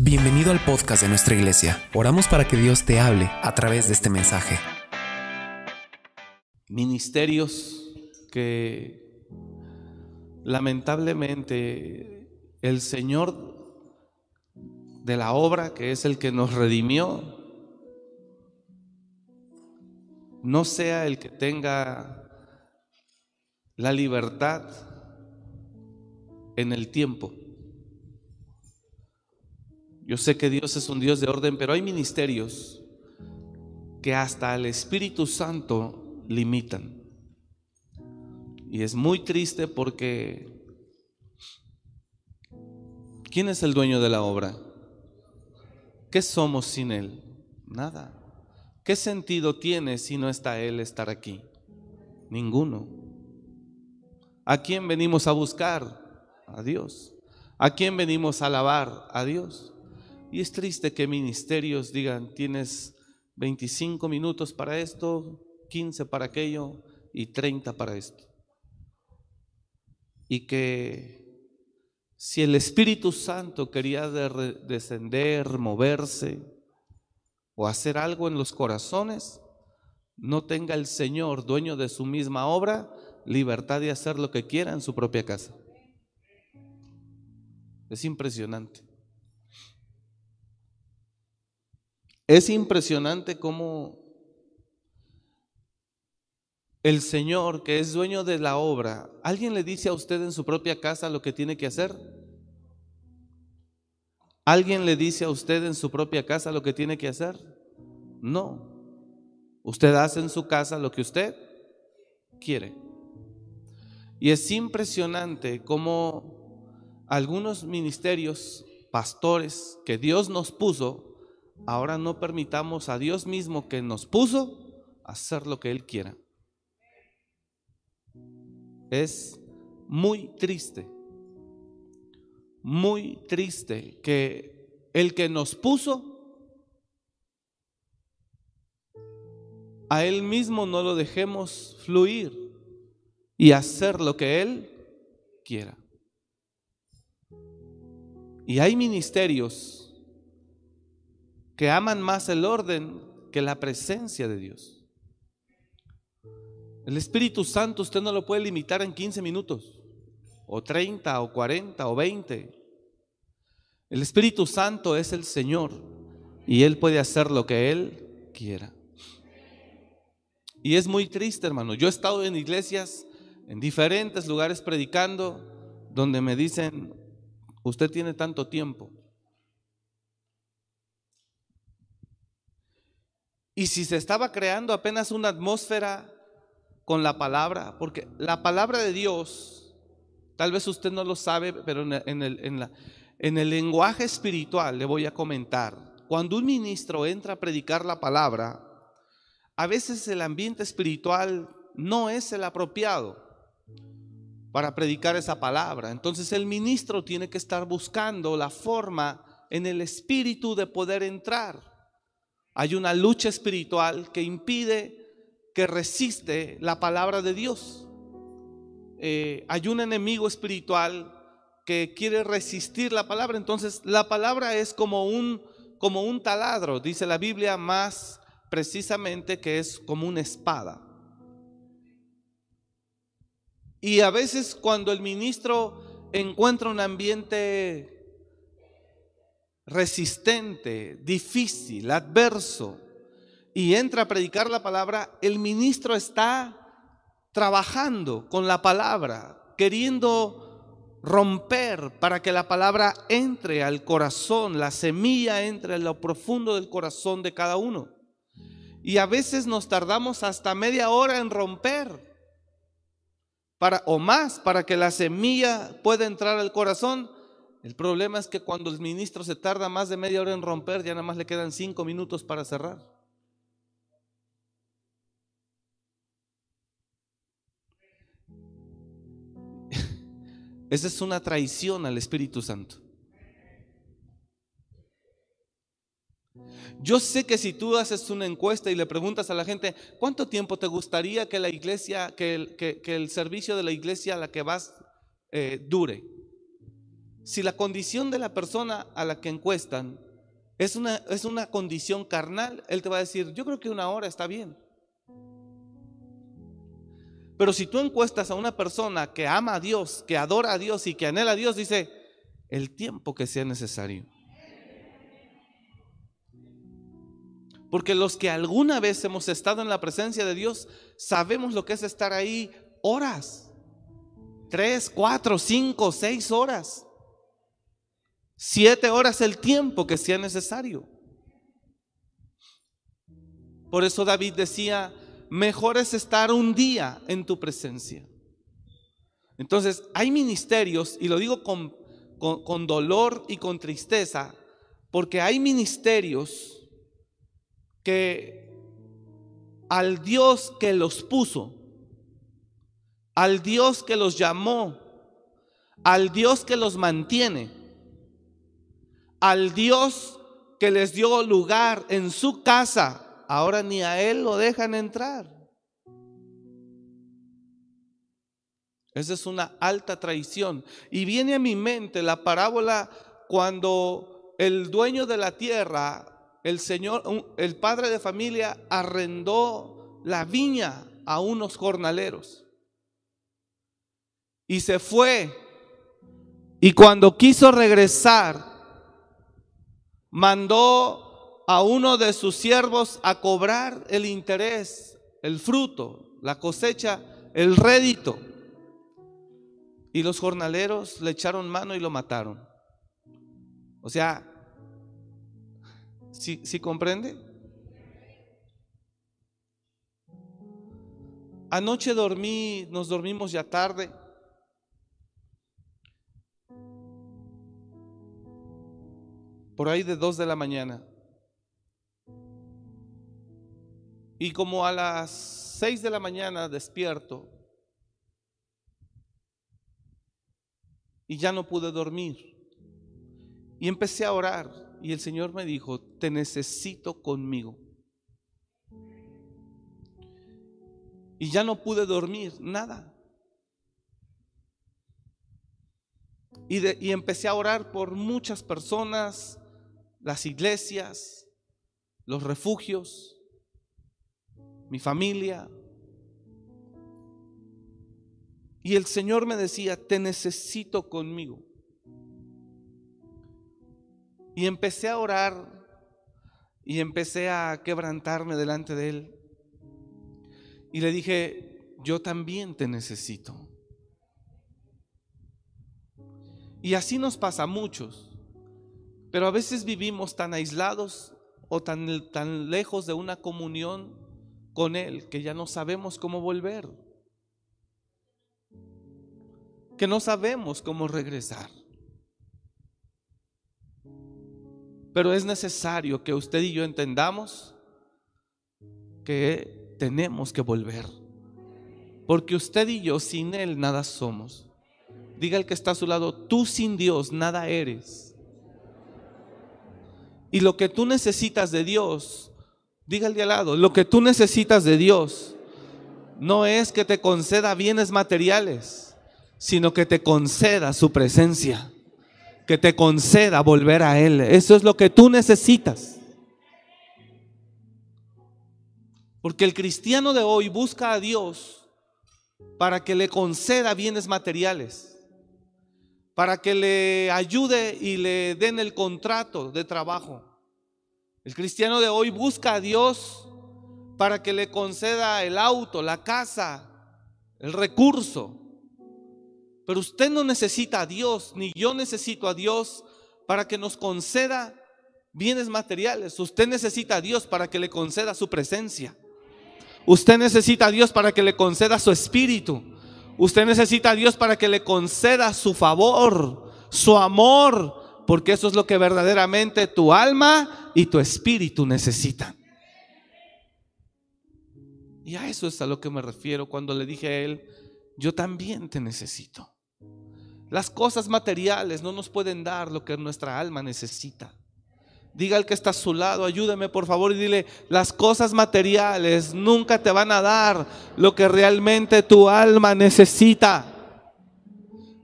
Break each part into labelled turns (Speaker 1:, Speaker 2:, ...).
Speaker 1: Bienvenido al podcast de nuestra iglesia. Oramos para que Dios te hable a través de este mensaje.
Speaker 2: Ministerios que lamentablemente el Señor de la obra, que es el que nos redimió, no sea el que tenga la libertad en el tiempo. Yo sé que Dios es un Dios de orden, pero hay ministerios que hasta el Espíritu Santo limitan. Y es muy triste porque ¿quién es el dueño de la obra? ¿Qué somos sin Él? Nada. ¿Qué sentido tiene si no está Él estar aquí? Ninguno. ¿A quién venimos a buscar? A Dios. ¿A quién venimos a alabar? A Dios. Y es triste que ministerios digan, tienes 25 minutos para esto, 15 para aquello y 30 para esto. Y que si el Espíritu Santo quería descender, moverse o hacer algo en los corazones, no tenga el Señor, dueño de su misma obra, libertad de hacer lo que quiera en su propia casa. Es impresionante. Es impresionante cómo el Señor, que es dueño de la obra, ¿alguien le dice a usted en su propia casa lo que tiene que hacer? ¿Alguien le dice a usted en su propia casa lo que tiene que hacer? No. Usted hace en su casa lo que usted quiere. Y es impresionante cómo algunos ministerios, pastores que Dios nos puso, ahora no permitamos a Dios mismo que nos puso hacer lo que Él quiera. Es muy triste, muy triste que el que nos puso, a Él mismo no lo dejemos fluir y hacer lo que Él quiera. Y hay ministerios que aman más el orden que la presencia de Dios. El Espíritu Santo usted no lo puede limitar en 15 minutos, o 30, o 40, o 20. El Espíritu Santo es el Señor y Él puede hacer lo que Él quiera. Y es muy triste, hermano. Yo he estado en iglesias, en diferentes lugares predicando, donde me dicen, usted tiene tanto tiempo. Y si se estaba creando apenas una atmósfera con la palabra, porque la palabra de Dios, tal vez usted no lo sabe, pero en el, en el lenguaje espiritual le voy a comentar, cuando un ministro entra a predicar la palabra, a veces el ambiente espiritual no es el apropiado para predicar esa palabra. Entonces el ministro tiene que estar buscando la forma en el espíritu de poder entrar. Hay una lucha espiritual que impide, que resiste la palabra de Dios. Eh, hay un enemigo espiritual que quiere resistir la palabra. Entonces la palabra es como un, como un taladro, dice la Biblia más precisamente que es como una espada. Y a veces cuando el ministro encuentra un ambiente resistente, difícil, adverso, y entra a predicar la palabra, el ministro está trabajando con la palabra, queriendo romper para que la palabra entre al corazón, la semilla entre en lo profundo del corazón de cada uno. Y a veces nos tardamos hasta media hora en romper para o más para que la semilla pueda entrar al corazón el problema es que cuando el ministro se tarda más de media hora en romper, ya nada más le quedan cinco minutos para cerrar. Esa es una traición al Espíritu Santo. Yo sé que si tú haces una encuesta y le preguntas a la gente, ¿cuánto tiempo te gustaría que la iglesia, que el, que, el servicio de la iglesia a la que vas eh, dure? Si la condición de la persona a la que encuestan es una, es una condición carnal, él te va a decir, yo creo que una hora está bien. Pero si tú encuestas a una persona que ama a Dios, que adora a Dios y que anhela a Dios, dice, el tiempo que sea necesario. Porque los que alguna vez hemos estado en la presencia de Dios, sabemos lo que es estar ahí horas. Tres, cuatro, cinco, seis horas. Siete horas el tiempo que sea necesario. Por eso David decía, mejor es estar un día en tu presencia. Entonces, hay ministerios, y lo digo con, con, dolor y con tristeza, porque hay ministerios que al Dios que los puso, al Dios que los llamó, al Dios que los mantiene, al Dios que les dio lugar en su casa, ahora ni a él lo dejan entrar. Esa es una alta traición. Y viene a mi mente la parábola cuando el dueño de la tierra, el señor, el padre de familia, arrendó la viña a unos jornaleros. Y se fue. Y cuando quiso regresar, mandó a uno de sus siervos a cobrar el interés, el fruto, la cosecha, el rédito. Y los jornaleros le echaron mano y lo mataron. O sea, ¿sí, comprende? Anoche dormí, nos dormimos ya tarde. Por ahí de dos de la mañana. Y como a las seis de la mañana despierto y ya no pude dormir. Y empecé a orar y el Señor me dijo, te necesito conmigo. Y ya no pude dormir, nada. Y, y empecé a orar por muchas personas, las iglesias, los refugios mi familia. Y el Señor me decía, te necesito conmigo. Y empecé a orar y empecé a quebrantarme delante de Él. Y le dije, yo también te necesito. Y así nos pasa a muchos. Pero a veces vivimos tan aislados o tan, tan lejos de una comunión con Él que ya no sabemos cómo volver, que no sabemos cómo regresar. Pero es necesario que usted y yo entendamos que tenemos que volver. Porque usted y yo sin Él nada somos. Diga el que está a su lado, tú sin Dios nada eres. Y lo que tú necesitas de Dios Dígale al lado, lo que tú necesitas de Dios no es que te conceda bienes materiales, sino que te conceda su presencia, que te conceda volver a Él. Eso es lo que tú necesitas. Porque el cristiano de hoy busca a Dios para que le conceda bienes materiales, para que le ayude y le den el contrato de trabajo el cristiano de hoy busca a Dios para que le conceda el auto, la casa, el recurso. Pero usted no necesita a Dios, ni yo necesito a Dios para que nos conceda bienes materiales. Usted necesita a Dios para que le conceda su presencia. Usted necesita a Dios para que le conceda su espíritu. Usted necesita a Dios para que le conceda su favor, su amor, porque eso es lo que verdaderamente tu alma y tu espíritu necesitan. Y a eso es a lo que me refiero cuando le dije a él, yo también te necesito. Las cosas materiales no nos pueden dar lo que nuestra alma necesita. Diga al que está a su lado, ayúdeme por favor y dile, las cosas materiales nunca te van a dar lo que realmente tu alma necesita.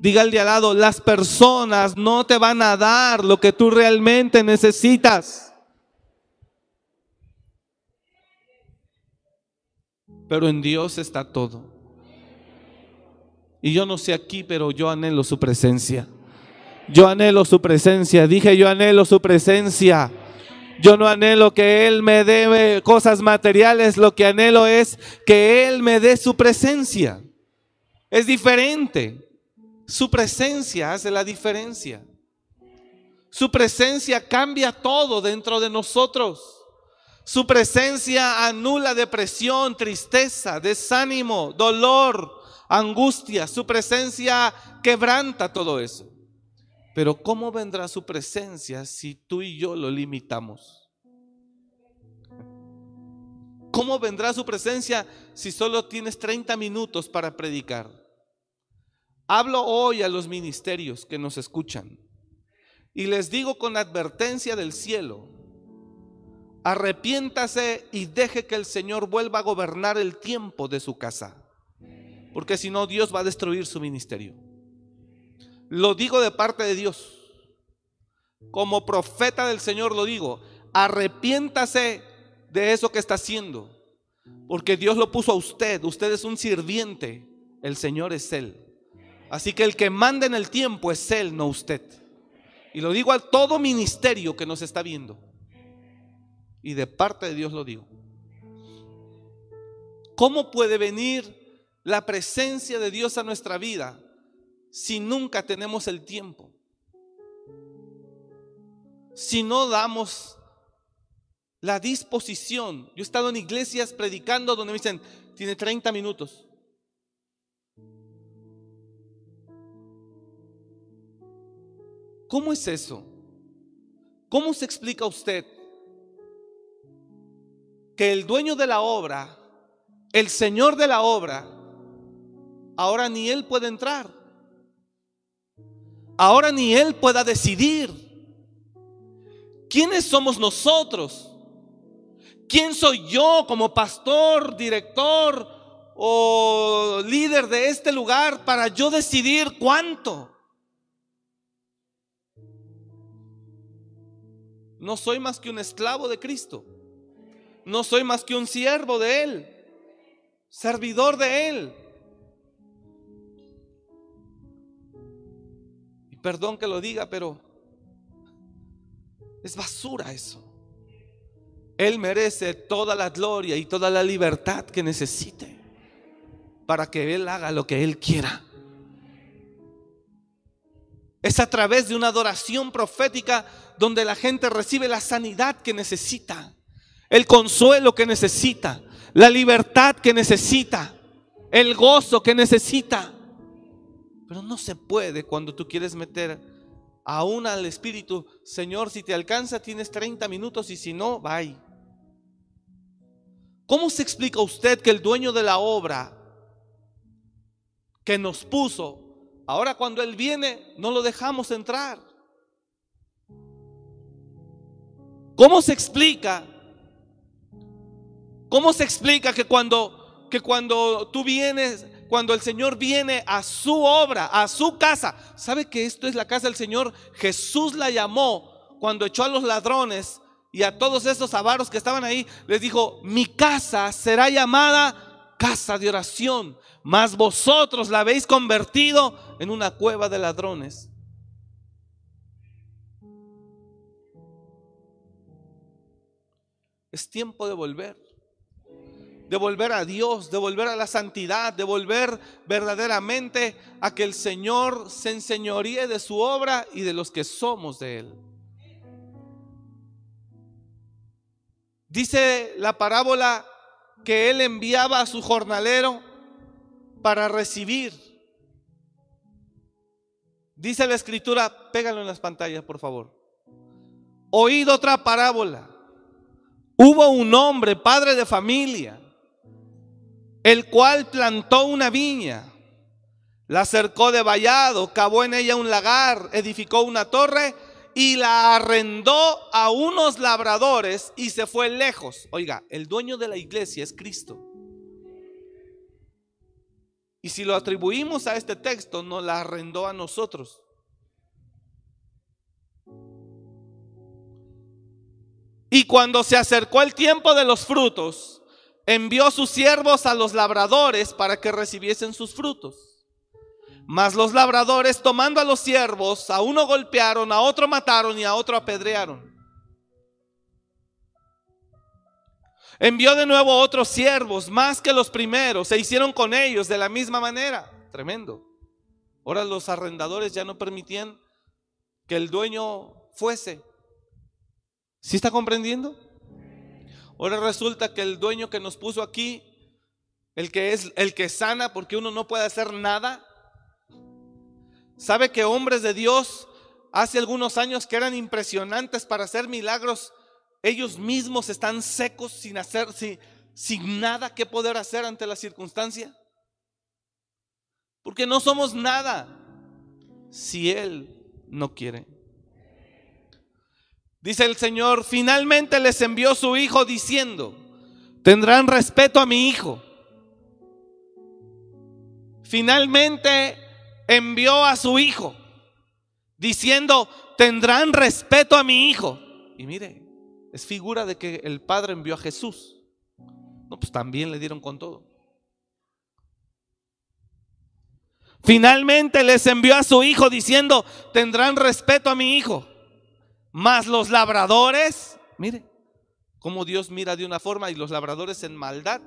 Speaker 2: Diga al de al lado, las personas no te van a dar lo que tú realmente necesitas. Pero en Dios está todo. Y yo no sé aquí, pero yo anhelo su presencia. Yo anhelo su presencia. Dije, yo anhelo su presencia. Yo no anhelo que Él me dé cosas materiales. Lo que anhelo es que Él me dé su presencia. Es diferente. Su presencia hace la diferencia. Su presencia cambia todo dentro de nosotros. Su presencia anula depresión, tristeza, desánimo, dolor, angustia. Su presencia quebranta todo eso. Pero ¿cómo vendrá su presencia si tú y yo lo limitamos? ¿Cómo vendrá su presencia si solo tienes 30 minutos para predicar? Hablo hoy a los ministerios que nos escuchan y les digo con advertencia del cielo, arrepiéntase y deje que el Señor vuelva a gobernar el tiempo de su casa, porque si no Dios va a destruir su ministerio. Lo digo de parte de Dios. Como profeta del Señor lo digo, arrepiéntase de eso que está haciendo, porque Dios lo puso a usted, usted es un sirviente, el Señor es Él. Así que el que manda en el tiempo es Él, no usted. Y lo digo a todo ministerio que nos está viendo. Y de parte de Dios lo digo. ¿Cómo puede venir la presencia de Dios a nuestra vida si nunca tenemos el tiempo? Si no damos la disposición. Yo he estado en iglesias predicando donde me dicen, tiene 30 minutos. ¿Cómo es eso? ¿Cómo se explica usted que el dueño de la obra, el señor de la obra, ahora ni él puede entrar? Ahora ni él pueda decidir. ¿Quiénes somos nosotros? ¿Quién soy yo como pastor, director o líder de este lugar para yo decidir cuánto? No soy más que un esclavo de Cristo. No soy más que un siervo de Él. Servidor de Él. Y perdón que lo diga, pero es basura eso. Él merece toda la gloria y toda la libertad que necesite para que Él haga lo que Él quiera. Es a través de una adoración profética donde la gente recibe la sanidad que necesita, el consuelo que necesita, la libertad que necesita, el gozo que necesita. Pero no se puede cuando tú quieres meter aún al Espíritu, Señor, si te alcanza tienes 30 minutos y si no, bye. ¿Cómo se explica usted que el dueño de la obra que nos puso, ahora cuando Él viene, no lo dejamos entrar? ¿Cómo se explica? ¿Cómo se explica que cuando, que cuando tú vienes, cuando el Señor viene a su obra, a su casa, ¿sabe que esto es la casa del Señor? Jesús la llamó cuando echó a los ladrones y a todos esos avaros que estaban ahí, les dijo, mi casa será llamada casa de oración, mas vosotros la habéis convertido en una cueva de ladrones. Es tiempo de volver. De volver a Dios, de volver a la santidad, de volver verdaderamente a que el Señor se enseñoríe de su obra y de los que somos de Él. Dice la parábola que Él enviaba a su jornalero para recibir. Dice la escritura, pégalo en las pantallas, por favor. Oíd otra parábola. Hubo un hombre, padre de familia, el cual plantó una viña, la cercó de vallado, cavó en ella un lagar, edificó una torre y la arrendó a unos labradores y se fue lejos. Oiga, el dueño de la iglesia es Cristo. Y si lo atribuimos a este texto, nos la arrendó a nosotros. Y cuando se acercó el tiempo de los frutos, envió sus siervos a los labradores para que recibiesen sus frutos. Mas los labradores, tomando a los siervos, a uno golpearon, a otro mataron y a otro apedrearon. Envió de nuevo otros siervos, más que los primeros, se hicieron con ellos de la misma manera. Tremendo. Ahora los arrendadores ya no permitían que el dueño fuese. ¿Sí está comprendiendo? Ahora resulta que el dueño que nos puso aquí, el que es el que sana porque uno no puede hacer nada, sabe que hombres de Dios hace algunos años que eran impresionantes para hacer milagros, ellos mismos están secos sin hacer sin, sin nada que poder hacer ante la circunstancia. Porque no somos nada si él no quiere. Dice el Señor, finalmente les envió su hijo diciendo, tendrán respeto a mi hijo. Finalmente envió a su hijo diciendo, tendrán respeto a mi hijo. Y mire, es figura de que el Padre envió a Jesús. No, pues también le dieron con todo. Finalmente les envió a su hijo diciendo, tendrán respeto a mi hijo. Mas los labradores, mire, cómo Dios mira de una forma y los labradores en maldad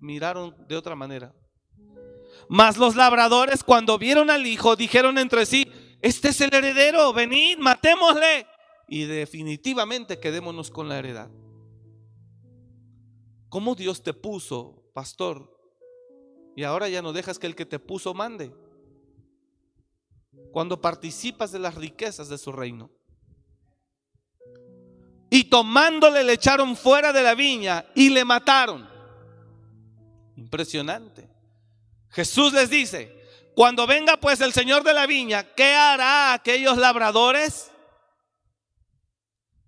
Speaker 2: miraron de otra manera. Mas los labradores cuando vieron al hijo dijeron entre sí, este es el heredero, venid, matémosle. Y definitivamente quedémonos con la heredad. ¿Cómo Dios te puso, pastor? Y ahora ya no dejas que el que te puso mande. Cuando participas de las riquezas de su reino y tomándole le echaron fuera de la viña y le mataron. Impresionante. Jesús les dice, cuando venga pues el Señor de la viña, ¿qué hará aquellos labradores?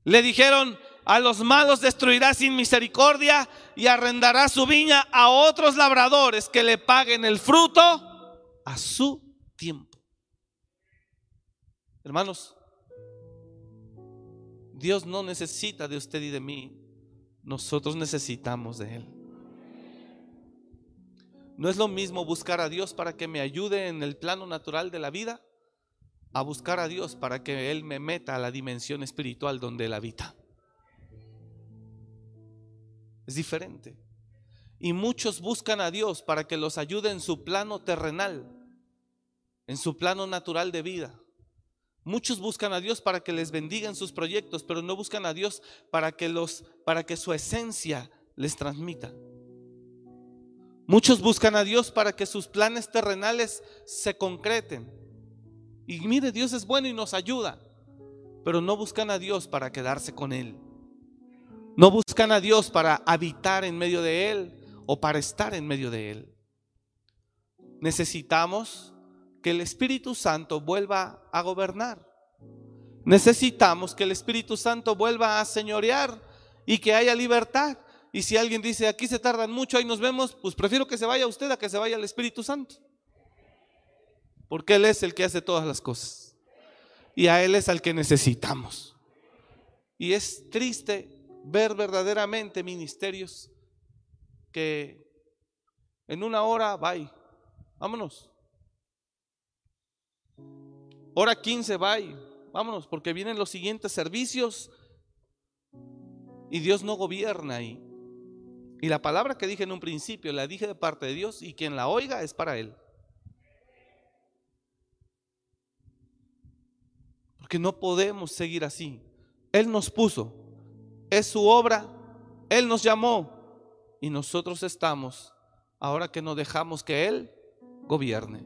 Speaker 2: Le dijeron, a los malos destruirá sin misericordia y arrendará su viña a otros labradores que le paguen el fruto a su tiempo. Hermanos, Dios no necesita de usted y de mí. Nosotros necesitamos de Él. No es lo mismo buscar a Dios para que me ayude en el plano natural de la vida, a buscar a Dios para que Él me meta a la dimensión espiritual donde Él habita. Es diferente. Y muchos buscan a Dios para que los ayude en su plano terrenal, en su plano natural de vida. Muchos buscan a Dios para que les bendiga en sus proyectos, pero no buscan a Dios para que los para que su esencia les transmita. Muchos buscan a Dios para que sus planes terrenales se concreten. Y mire, Dios es bueno y nos ayuda, pero no buscan a Dios para quedarse con él. No buscan a Dios para habitar en medio de él o para estar en medio de él. Necesitamos que el Espíritu Santo vuelva a gobernar. Necesitamos que el Espíritu Santo vuelva a señorear y que haya libertad. Y si alguien dice, aquí se tardan mucho, ahí nos vemos, pues prefiero que se vaya usted a que se vaya el Espíritu Santo. Porque Él es el que hace todas las cosas. Y a Él es al que necesitamos. Y es triste ver verdaderamente ministerios que en una hora, bye, vámonos. Hora 15, bye. Vámonos, porque vienen los siguientes servicios y Dios no gobierna ahí. Y la palabra que dije en un principio, la dije de parte de Dios y quien la oiga es para Él. Porque no podemos seguir así. Él nos puso, es su obra, Él nos llamó y nosotros estamos, ahora que no dejamos que Él gobierne.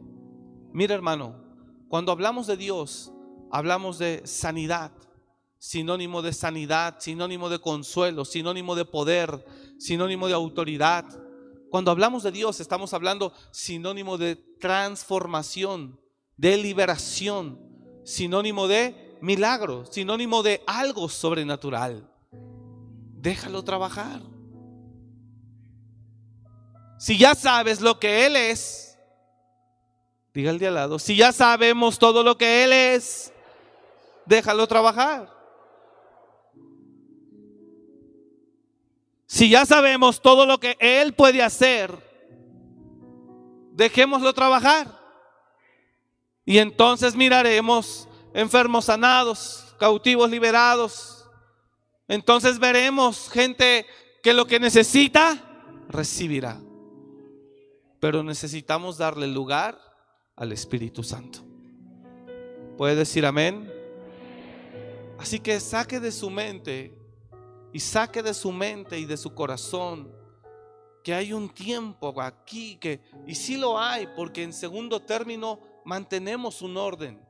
Speaker 2: Mira hermano, cuando hablamos de Dios, hablamos de sanidad, sinónimo de sanidad, sinónimo de consuelo, sinónimo de poder, sinónimo de autoridad. Cuando hablamos de Dios, estamos hablando sinónimo de transformación, de liberación, sinónimo de milagro, sinónimo de algo sobrenatural. Déjalo trabajar. Si ya sabes lo que Él es, Diga el de al lado, si ya sabemos todo lo que Él es, déjalo trabajar. Si ya sabemos todo lo que Él puede hacer, dejémoslo trabajar. Y entonces miraremos enfermos sanados, cautivos liberados. Entonces veremos gente que lo que necesita, recibirá. Pero necesitamos darle lugar al Espíritu Santo. ¿Puede decir amén? Así que saque de su mente y saque de su mente y de su corazón que hay un tiempo aquí que, y sí lo hay, porque en segundo término mantenemos un orden.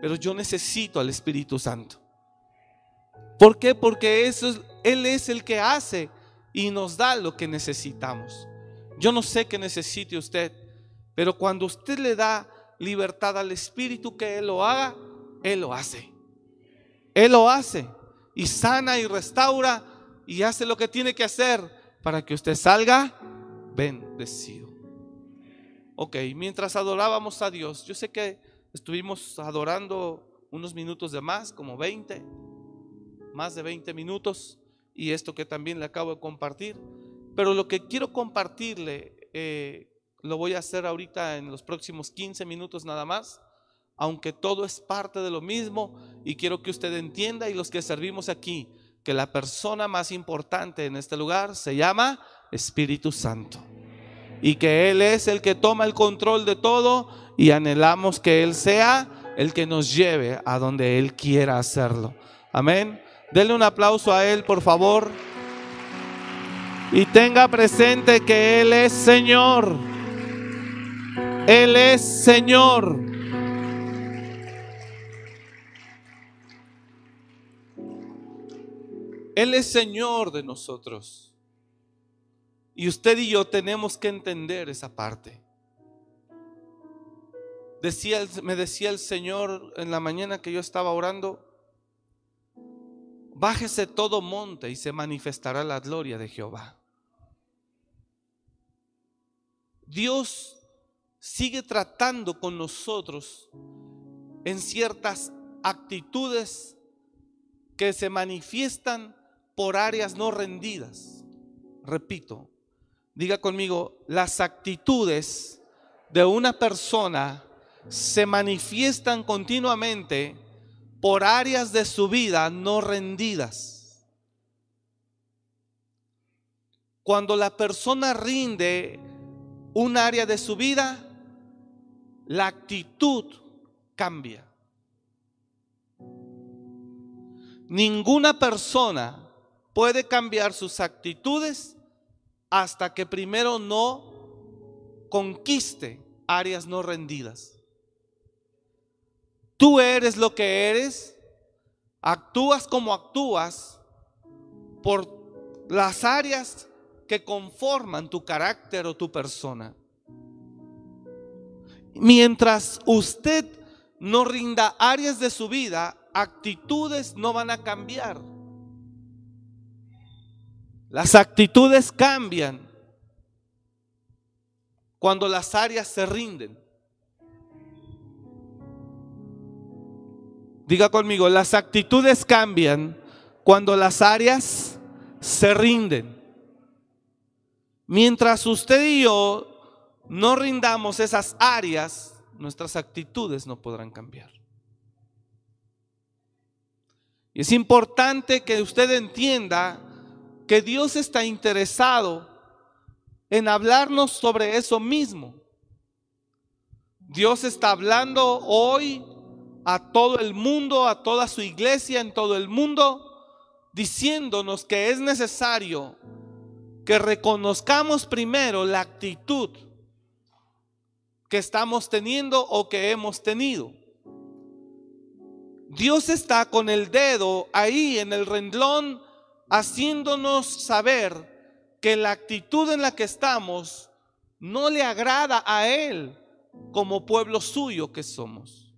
Speaker 2: Pero yo necesito al Espíritu Santo. ¿Por qué? Porque eso Él es el que hace y nos da lo que necesitamos. Yo no sé qué necesite usted, pero cuando usted le da libertad al Espíritu que Él lo haga, Él lo hace. Él lo hace y sana y restaura y hace lo que tiene que hacer para que usted salga bendecido. Ok, mientras adorábamos a Dios, yo sé que estuvimos adorando unos minutos de más, como 20, más de 20 minutos, y esto que también le acabo de compartir. Pero lo que quiero compartirle, eh, lo voy a hacer ahorita en los próximos 15 minutos nada más aunque todo es parte de lo mismo, y quiero que usted entienda y los que servimos aquí, que la persona más importante en este lugar se llama Espíritu Santo. Y que Él es el que toma el control de todo y anhelamos que Él sea el que nos lleve a donde Él quiera hacerlo. Amén. Denle un aplauso a Él, por favor. Y tenga presente que Él es Señor. Él es Señor. Él es Señor de nosotros. Y usted y yo tenemos que entender esa parte. Decía, me decía el Señor en la mañana que yo estaba orando, bájese todo monte y se manifestará la gloria de Jehová. Dios sigue tratando con nosotros en ciertas actitudes que se manifiestan por áreas no rendidas. Repito, diga conmigo, las actitudes de una persona se manifiestan continuamente por áreas de su vida no rendidas. Cuando la persona rinde un área de su vida, la actitud cambia. Ninguna persona puede cambiar sus actitudes hasta que primero no conquiste áreas no rendidas. Tú eres lo que eres, actúas como actúas por las áreas que conforman tu carácter o tu persona. Mientras usted no rinda áreas de su vida, actitudes no van a cambiar. Las actitudes cambian cuando las áreas se rinden. Diga conmigo, las actitudes cambian cuando las áreas se rinden. Mientras usted y yo no rindamos esas áreas, nuestras actitudes no podrán cambiar. Y es importante que usted entienda que Dios está interesado en hablarnos sobre eso mismo. Dios está hablando hoy a todo el mundo, a toda su iglesia en todo el mundo, diciéndonos que es necesario que reconozcamos primero la actitud que estamos teniendo o que hemos tenido. Dios está con el dedo ahí en el renglón haciéndonos saber que la actitud en la que estamos no le agrada a Él como pueblo suyo que somos.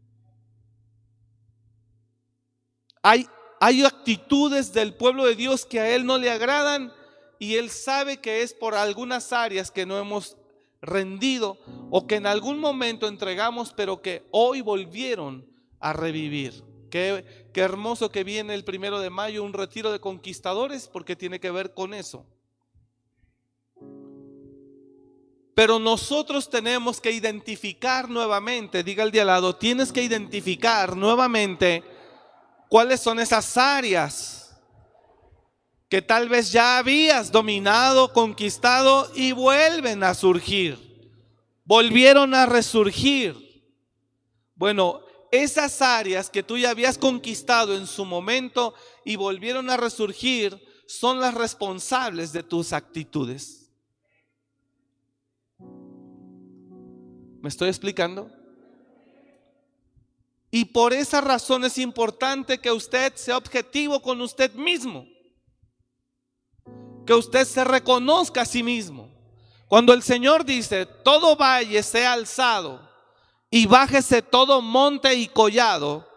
Speaker 2: Hay, hay actitudes del pueblo de Dios que a Él no le agradan y Él sabe que es por algunas áreas que no hemos rendido o que en algún momento entregamos, pero que hoy volvieron a revivir. Qué, qué hermoso que viene el primero de mayo un retiro de conquistadores porque tiene que ver con eso. Pero nosotros tenemos que identificar nuevamente, diga el de al lado, tienes que identificar nuevamente cuáles son esas áreas que tal vez ya habías dominado, conquistado y vuelven a surgir. Volvieron a resurgir. Bueno, esas áreas que tú ya habías conquistado en su momento y volvieron a resurgir son las responsables de tus actitudes. ¿Me estoy explicando? Y por esa razón es importante que usted sea objetivo con usted mismo. Que usted se reconozca a sí mismo. Cuando el Señor dice, todo valle sea alzado y bájese todo monte y collado,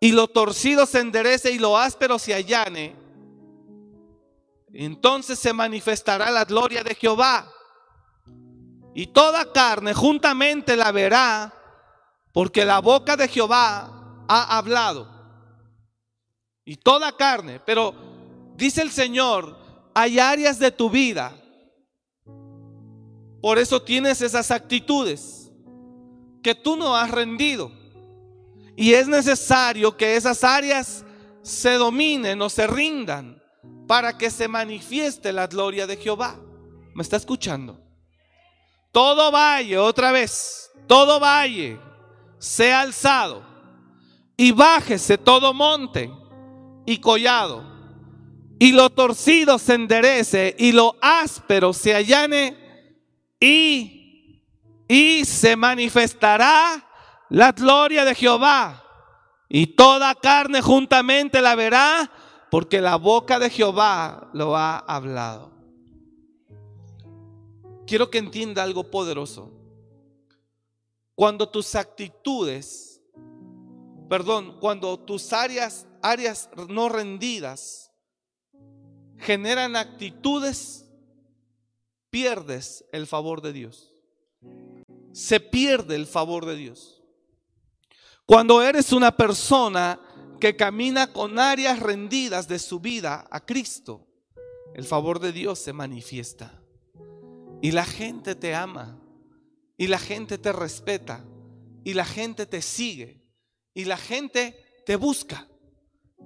Speaker 2: y lo torcido se enderece y lo áspero se allane, entonces se manifestará la gloria de Jehová y toda carne juntamente la verá, porque la boca de Jehová ha hablado. Y toda carne, pero dice el Señor, hay áreas de tu vida. Por eso tienes esas actitudes que tú no has rendido. Y es necesario que esas áreas se dominen o se rindan para que se manifieste la gloria de Jehová. ¿Me está escuchando? todo valle, otra vez, todo valle sea alzado y bájese todo monte y collado y lo torcido se enderece y lo áspero se allane y, y se manifestará la gloria de Jehová y toda carne juntamente la verá porque la boca de Jehová lo ha hablado quiero que entienda algo poderoso. Cuando tus actitudes, perdón, cuando tus áreas, áreas no rendidas generan actitudes, pierdes el favor de Dios. Se pierde el favor de Dios. Cuando eres una persona que camina con áreas rendidas de su vida a Cristo, el favor de Dios se manifiesta. Y la gente te ama. Y la gente te respeta. Y la gente te sigue. Y la gente te busca.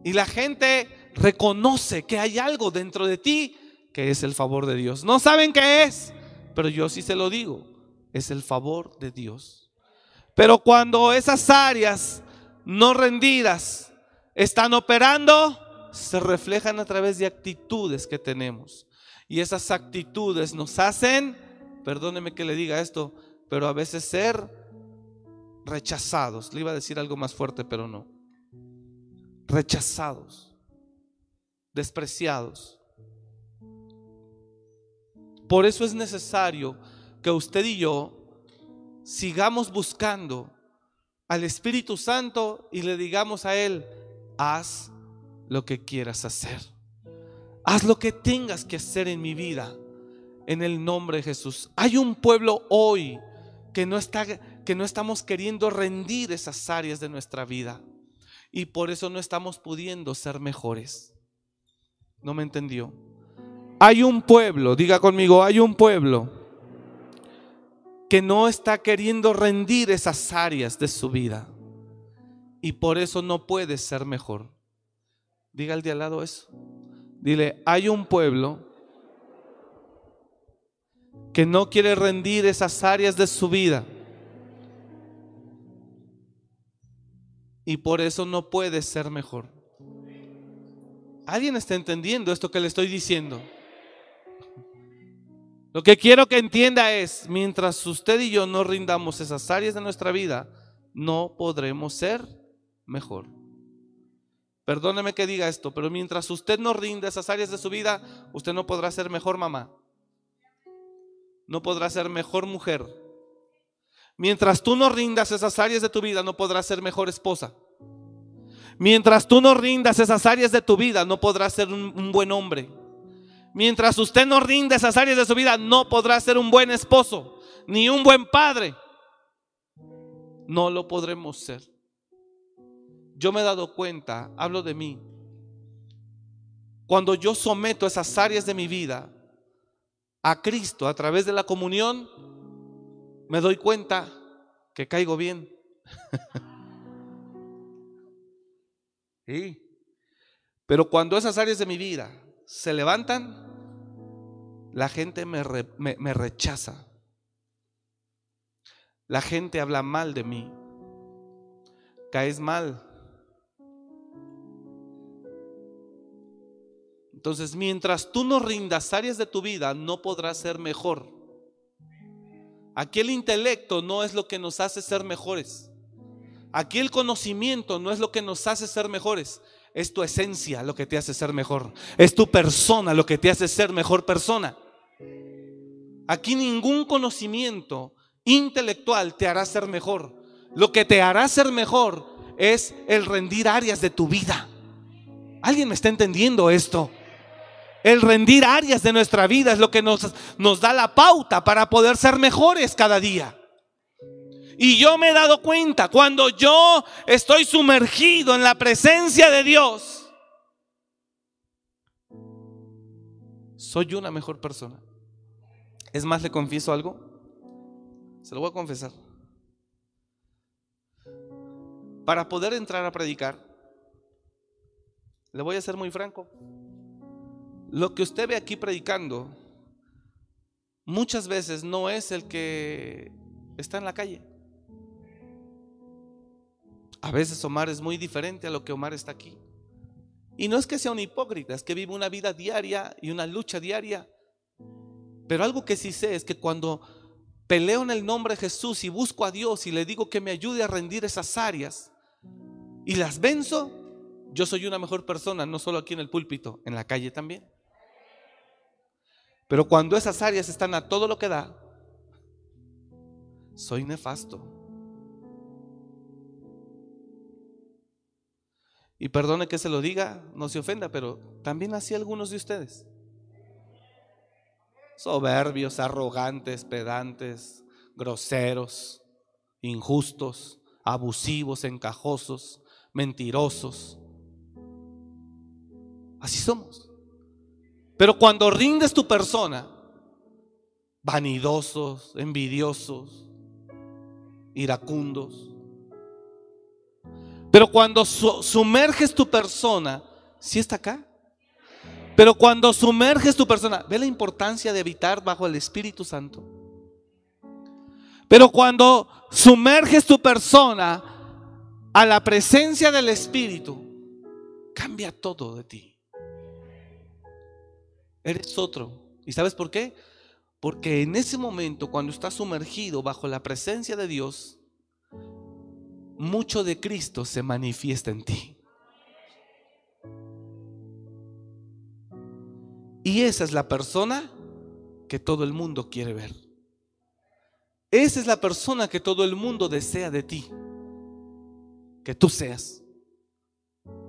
Speaker 2: Y la gente reconoce que hay algo dentro de ti que es el favor de Dios. No saben qué es, pero yo sí se lo digo. Es el favor de Dios. Pero cuando esas áreas no rendidas están operando, se reflejan a través de actitudes que tenemos. Y esas actitudes nos hacen, perdóneme que le diga esto, pero a veces ser rechazados. Le iba a decir algo más fuerte, pero no. Rechazados, despreciados. Por eso es necesario que usted y yo sigamos buscando al Espíritu Santo y le digamos a Él, haz lo que quieras hacer. Haz lo que tengas que hacer en mi vida en el nombre de Jesús. Hay un pueblo hoy que no está que no estamos queriendo rendir esas áreas de nuestra vida y por eso no estamos pudiendo ser mejores. ¿No me entendió? Hay un pueblo, diga conmigo, hay un pueblo que no está queriendo rendir esas áreas de su vida y por eso no puede ser mejor. Diga al de al lado eso. Dile, hay un pueblo que no quiere rendir esas áreas de su vida. Y por eso no puede ser mejor. ¿Alguien está entendiendo esto que le estoy diciendo? Lo que quiero que entienda es, mientras usted y yo no rindamos esas áreas de nuestra vida, no podremos ser mejor. Perdóneme que diga esto, pero mientras usted no rinda esas áreas de su vida, usted no podrá ser mejor mamá. No podrá ser mejor mujer. Mientras tú no rindas esas áreas de tu vida, no podrás ser mejor esposa. Mientras tú no rindas esas áreas de tu vida, no podrás ser un, un buen hombre. Mientras usted no rinda esas áreas de su vida, no podrá ser un buen esposo, ni un buen padre, no lo podremos ser. Yo me he dado cuenta, hablo de mí, cuando yo someto esas áreas de mi vida a Cristo a través de la comunión, me doy cuenta que caigo bien. Pero cuando esas áreas de mi vida se levantan, la gente me, me rechaza. La gente habla mal de mí. Caes mal. Entonces, mientras tú no rindas áreas de tu vida, no podrás ser mejor. Aquí el intelecto no es lo que nos hace ser mejores. Aquí el conocimiento no es lo que nos hace ser mejores. Es tu esencia lo que te hace ser mejor. Es tu persona lo que te hace ser mejor persona. Aquí ningún conocimiento intelectual te hará ser mejor. Lo que te hará ser mejor es el rendir áreas de tu vida. ¿Alguien me está entendiendo esto? El rendir áreas de nuestra vida es lo que nos, nos da la pauta para poder ser mejores cada día. Y yo me he dado cuenta, cuando yo estoy sumergido en la presencia de Dios, soy una mejor persona. Es más, le confieso algo. Se lo voy a confesar. Para poder entrar a predicar, le voy a ser muy franco. Lo que usted ve aquí predicando muchas veces no es el que está en la calle. A veces Omar es muy diferente a lo que Omar está aquí. Y no es que sea un hipócrita, es que vive una vida diaria y una lucha diaria. Pero algo que sí sé es que cuando peleo en el nombre de Jesús y busco a Dios y le digo que me ayude a rendir esas áreas y las venzo, yo soy una mejor persona, no solo aquí en el púlpito, en la calle también. Pero cuando esas áreas están a todo lo que da, soy nefasto. Y perdone que se lo diga, no se ofenda, pero también así algunos de ustedes. Soberbios, arrogantes, pedantes, groseros, injustos, abusivos, encajosos, mentirosos. Así somos. Pero cuando rindes tu persona, vanidosos, envidiosos, iracundos. Pero cuando sumerges tu persona, si está acá? Pero cuando sumerges tu persona, ve la importancia de evitar bajo el Espíritu Santo. Pero cuando sumerges tu persona a la presencia del Espíritu, cambia todo de ti. Eres otro. ¿Y sabes por qué? Porque en ese momento, cuando estás sumergido bajo la presencia de Dios, mucho de Cristo se manifiesta en ti. Y esa es la persona que todo el mundo quiere ver. Esa es la persona que todo el mundo desea de ti. Que tú seas.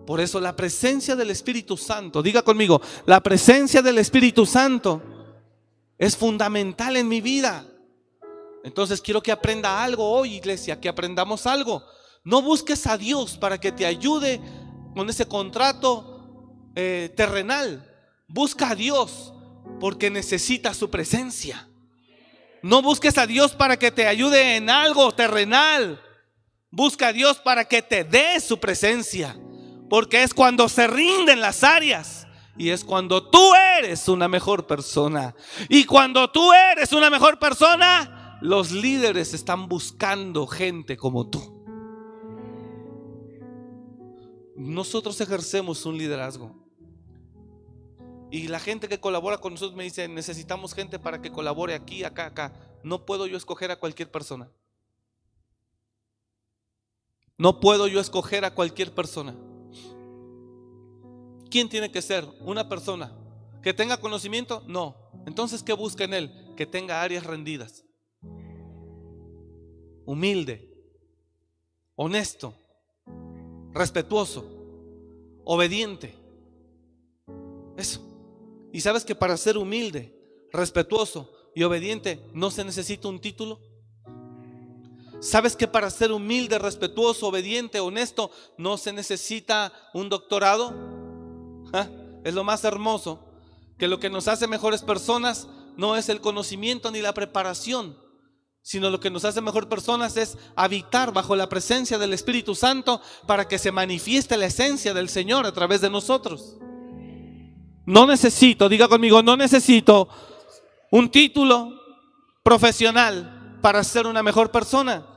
Speaker 2: Por eso la presencia del Espíritu Santo, diga conmigo, la presencia del Espíritu Santo es fundamental en mi vida. Entonces quiero que aprenda algo hoy, iglesia, que aprendamos algo. No busques a Dios para que te ayude con ese contrato eh, terrenal. Busca a Dios porque necesita su presencia. No busques a Dios para que te ayude en algo terrenal. Busca a Dios para que te dé su presencia. Porque es cuando se rinden las áreas. Y es cuando tú eres una mejor persona. Y cuando tú eres una mejor persona, los líderes están buscando gente como tú. Nosotros ejercemos un liderazgo. Y la gente que colabora con nosotros me dice, necesitamos gente para que colabore aquí, acá, acá. No puedo yo escoger a cualquier persona. No puedo yo escoger a cualquier persona. ¿Quién tiene que ser? Una persona. ¿Que tenga conocimiento? No. Entonces, ¿qué busca en él? Que tenga áreas rendidas. Humilde, honesto, respetuoso, obediente. Eso. Y sabes que para ser humilde, respetuoso y obediente no se necesita un título? ¿Sabes que para ser humilde, respetuoso, obediente, honesto, no se necesita un doctorado? ¿Ah? Es lo más hermoso, que lo que nos hace mejores personas no es el conocimiento ni la preparación, sino lo que nos hace mejor personas es habitar bajo la presencia del Espíritu Santo para que se manifieste la esencia del Señor a través de nosotros. No necesito, diga conmigo, no necesito un título profesional para ser una mejor persona.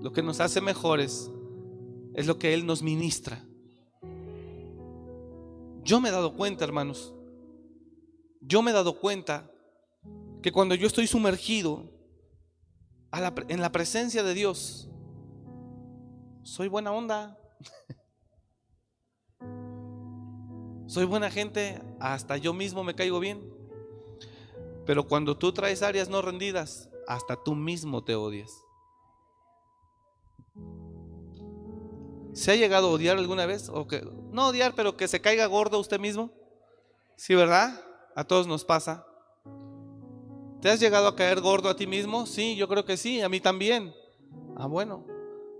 Speaker 2: Lo que nos hace mejores es lo que Él nos ministra. Yo me he dado cuenta, hermanos, yo me he dado cuenta que cuando yo estoy sumergido en la presencia de Dios, soy buena onda. Soy buena gente, hasta yo mismo me caigo bien. Pero cuando tú traes áreas no rendidas, hasta tú mismo te odias. ¿Se ha llegado a odiar alguna vez? O que, no odiar, pero que se caiga gordo usted mismo. Sí, ¿verdad? A todos nos pasa. ¿Te has llegado a caer gordo a ti mismo? Sí, yo creo que sí, a mí también. Ah, bueno,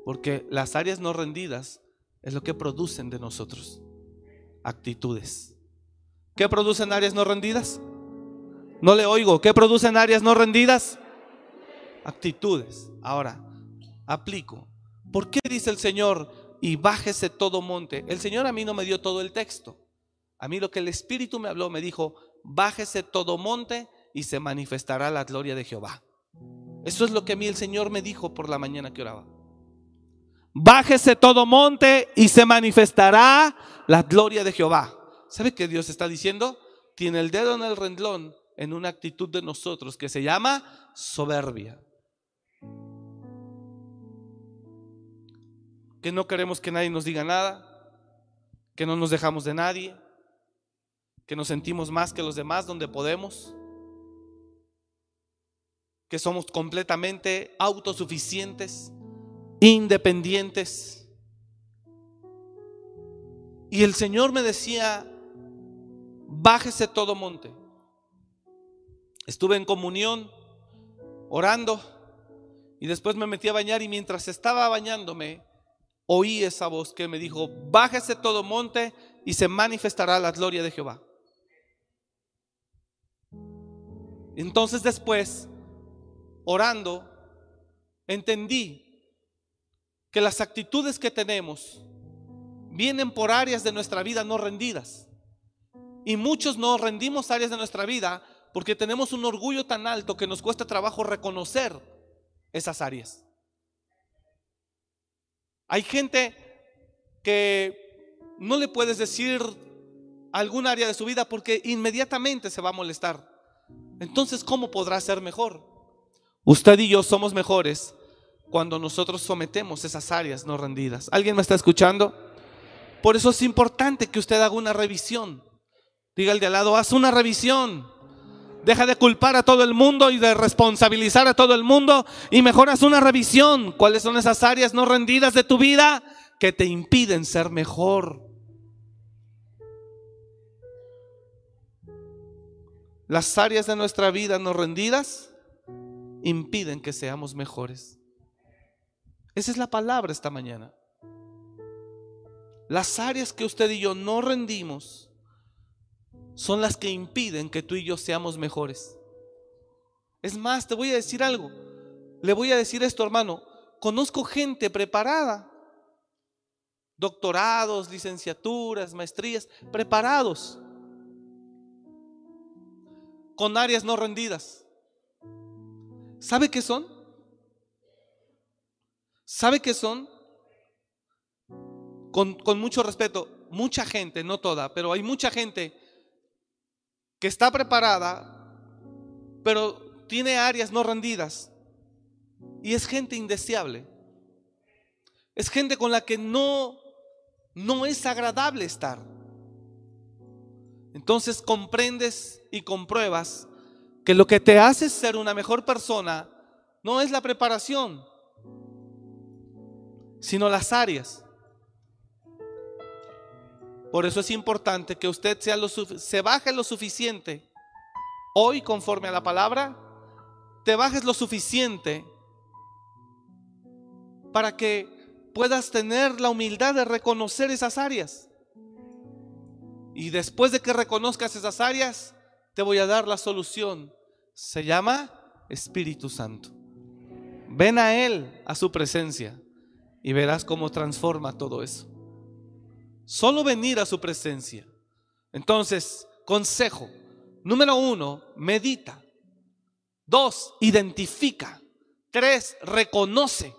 Speaker 2: porque las áreas no rendidas es lo que producen de nosotros actitudes. ¿Qué producen áreas no rendidas? No le oigo. ¿Qué producen áreas no rendidas? Actitudes. Ahora, aplico. ¿Por qué dice el Señor y bájese todo monte? El Señor a mí no me dio todo el texto. A mí lo que el Espíritu me habló me dijo, bájese todo monte y se manifestará la gloria de Jehová. Eso es lo que a mí el Señor me dijo por la mañana que oraba. Bájese todo monte y se manifestará la gloria de Jehová. ¿Sabe qué Dios está diciendo? Tiene el dedo en el renglón en una actitud de nosotros que se llama soberbia. Que no queremos que nadie nos diga nada, que no nos dejamos de nadie, que nos sentimos más que los demás donde podemos, que somos completamente autosuficientes, independientes. Y el Señor me decía, bájese todo monte. Estuve en comunión, orando, y después me metí a bañar y mientras estaba bañándome, oí esa voz que me dijo, bájese todo monte y se manifestará la gloria de Jehová. Entonces después, orando, entendí que las actitudes que tenemos vienen por áreas de nuestra vida no rendidas. Y muchos no rendimos áreas de nuestra vida porque tenemos un orgullo tan alto que nos cuesta trabajo reconocer esas áreas. Hay gente que no le puedes decir algún área de su vida porque inmediatamente se va a molestar. Entonces, ¿cómo podrá ser mejor? Usted y yo somos mejores cuando nosotros sometemos esas áreas no rendidas. ¿Alguien me está escuchando? Por eso es importante que usted haga una revisión. Diga al de al lado, haz una revisión. Deja de culpar a todo el mundo y de responsabilizar a todo el mundo y mejor haz una revisión. ¿Cuáles son esas áreas no rendidas de tu vida que te impiden ser mejor? Las áreas de nuestra vida no rendidas impiden que seamos mejores. Esa es la palabra esta mañana. Las áreas que usted y yo no rendimos son las que impiden que tú y yo seamos mejores. Es más, te voy a decir algo. Le voy a decir esto, hermano. Conozco gente preparada. Doctorados, licenciaturas, maestrías, preparados. Con áreas no rendidas. ¿Sabe qué son? ¿Sabe qué son? Con, con, mucho respeto, mucha gente, no toda, pero hay mucha gente que está preparada, pero tiene áreas no rendidas. Y es gente indeseable. Es gente con la que no, no es agradable estar. Entonces comprendes y compruebas que lo que te hace ser una mejor persona no es la preparación, sino las áreas. Por eso es importante que usted sea lo se baje lo suficiente. Hoy, conforme a la palabra, te bajes lo suficiente para que puedas tener la humildad de reconocer esas áreas. Y después de que reconozcas esas áreas, te voy a dar la solución. Se llama Espíritu Santo. Ven a Él, a su presencia, y verás cómo transforma todo eso. Solo venir a su presencia. Entonces, consejo. Número uno, medita. Dos, identifica. Tres, reconoce.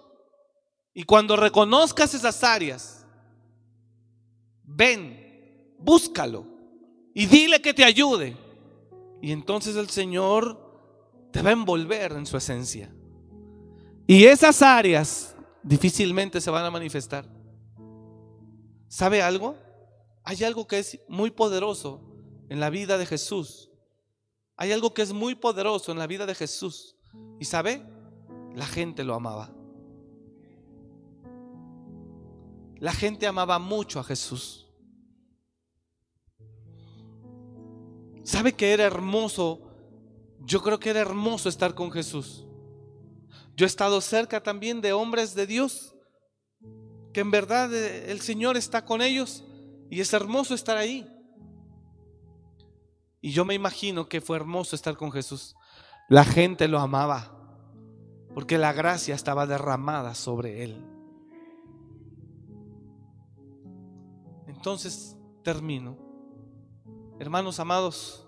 Speaker 2: Y cuando reconozcas esas áreas, ven, búscalo y dile que te ayude. Y entonces el Señor te va a envolver en su esencia. Y esas áreas difícilmente se van a manifestar. ¿Sabe algo? Hay algo que es muy poderoso en la vida de Jesús. Hay algo que es muy poderoso en la vida de Jesús. ¿Y sabe? La gente lo amaba. La gente amaba mucho a Jesús. ¿Sabe que era hermoso? Yo creo que era hermoso estar con Jesús. Yo he estado cerca también de hombres de Dios, que en verdad eh, el Señor está con ellos y es hermoso estar ahí. Y yo me imagino que fue hermoso estar con Jesús. La gente lo amaba porque la gracia estaba derramada sobre él. Entonces termino. Hermanos amados,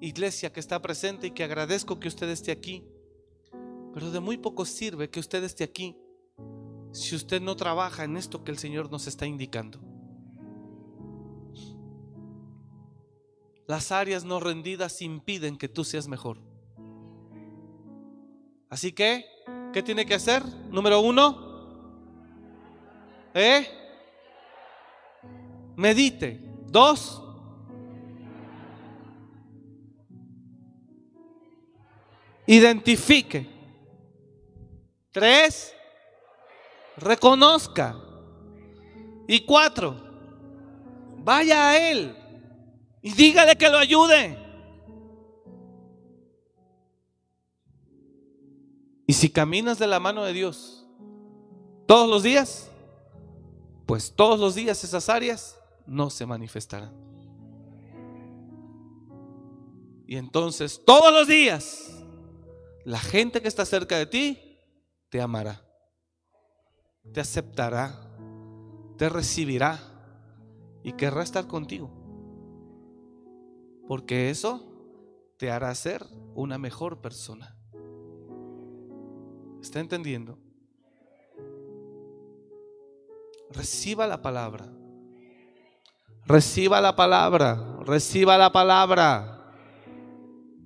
Speaker 2: iglesia que está presente y que agradezco que usted esté aquí. Pero de muy poco sirve que usted esté aquí si usted no trabaja en esto que el Señor nos está indicando. Las áreas no rendidas impiden que tú seas mejor. Así que, ¿qué tiene que hacer? Número uno, ¿eh? Medite. Dos, identifique. Tres, reconozca. Y cuatro, vaya a Él y dígale que lo ayude. Y si caminas de la mano de Dios todos los días, pues todos los días esas áreas no se manifestarán. Y entonces todos los días la gente que está cerca de ti te amará, te aceptará, te recibirá y querrá estar contigo. Porque eso te hará ser una mejor persona. ¿Está entendiendo? Reciba la palabra. Reciba la palabra. Reciba la palabra.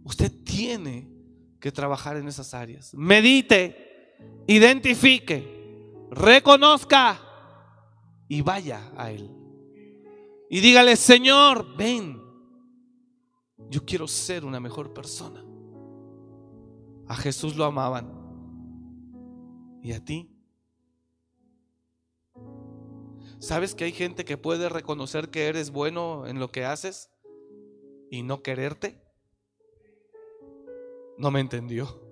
Speaker 2: Usted tiene que trabajar en esas áreas. Medite identifique, reconozca y vaya a Él. Y dígale, Señor, ven, yo quiero ser una mejor persona. A Jesús lo amaban. ¿Y a ti? ¿Sabes que hay gente que puede reconocer que eres bueno en lo que haces y no quererte? No me entendió.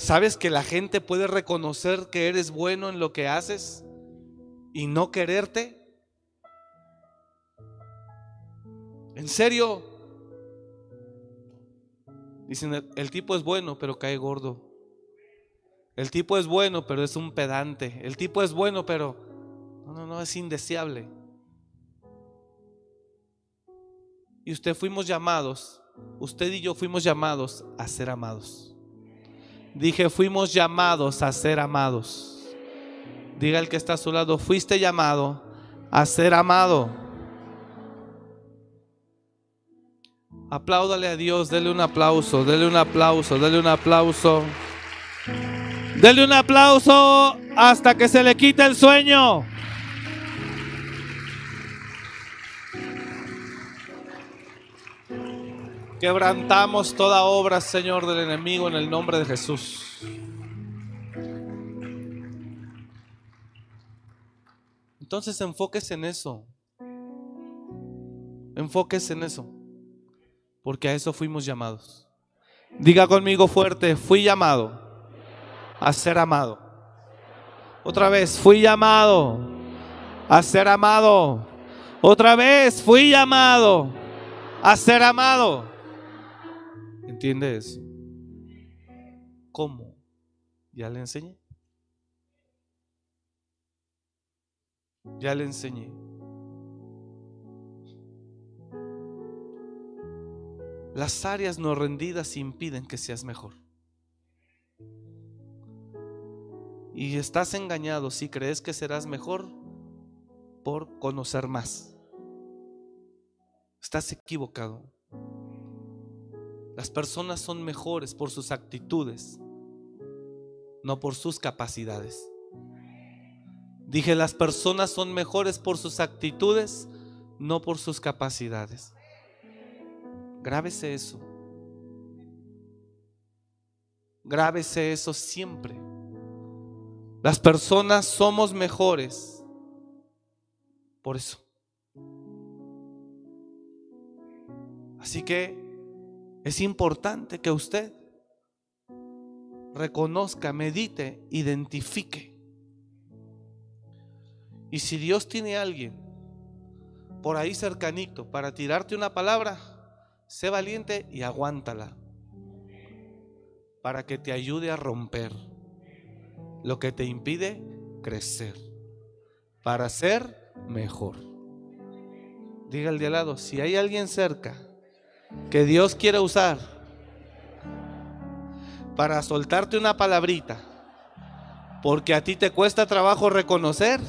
Speaker 2: ¿Sabes que la gente puede reconocer que eres bueno en lo que haces y no quererte? ¿En serio? Dicen, el tipo es bueno, pero cae gordo. El tipo es bueno, pero es un pedante. El tipo es bueno, pero no, no, no, es indeseable. Y usted fuimos llamados, usted y yo fuimos llamados a ser amados. Dije, fuimos llamados a ser amados. Diga el que está a su lado, fuiste llamado a ser amado. Apláudale a Dios, dele un aplauso, dele un aplauso, dele un aplauso. Dele un aplauso hasta que se le quite el sueño. Quebrantamos toda obra, Señor, del enemigo en el nombre de Jesús. Entonces enfóquese en eso. Enfóquese en eso, porque a eso fuimos llamados. Diga conmigo fuerte, fui llamado a ser amado. Otra vez, fui llamado a ser amado. Otra vez, fui llamado a ser amado. ¿Entiende eso? ¿Cómo? Ya le enseñé. Ya le enseñé. Las áreas no rendidas impiden que seas mejor. Y estás engañado si crees que serás mejor por conocer más. Estás equivocado. Las personas son mejores por sus actitudes, no por sus capacidades. Dije, las personas son mejores por sus actitudes, no por sus capacidades. Grábese eso. Grábese eso siempre. Las personas somos mejores por eso. Así que es importante que usted reconozca, medite, identifique. Y si Dios tiene a alguien por ahí cercanito para tirarte una palabra, sé valiente y aguántala para que te ayude a romper lo que te impide crecer, para ser mejor. Diga al de al lado, si hay alguien cerca que Dios quiere usar para soltarte una palabrita, porque a ti te cuesta trabajo reconocer,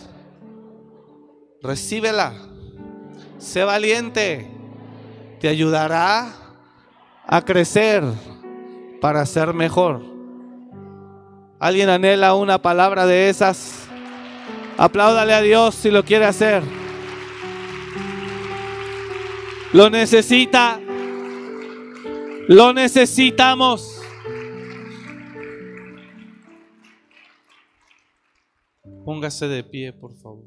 Speaker 2: recíbela, sé valiente, te ayudará a crecer para ser mejor. ¿Alguien anhela una palabra de esas? Apláudale a Dios si lo quiere hacer. Lo necesita. Lo necesitamos. Póngase de pie, por favor.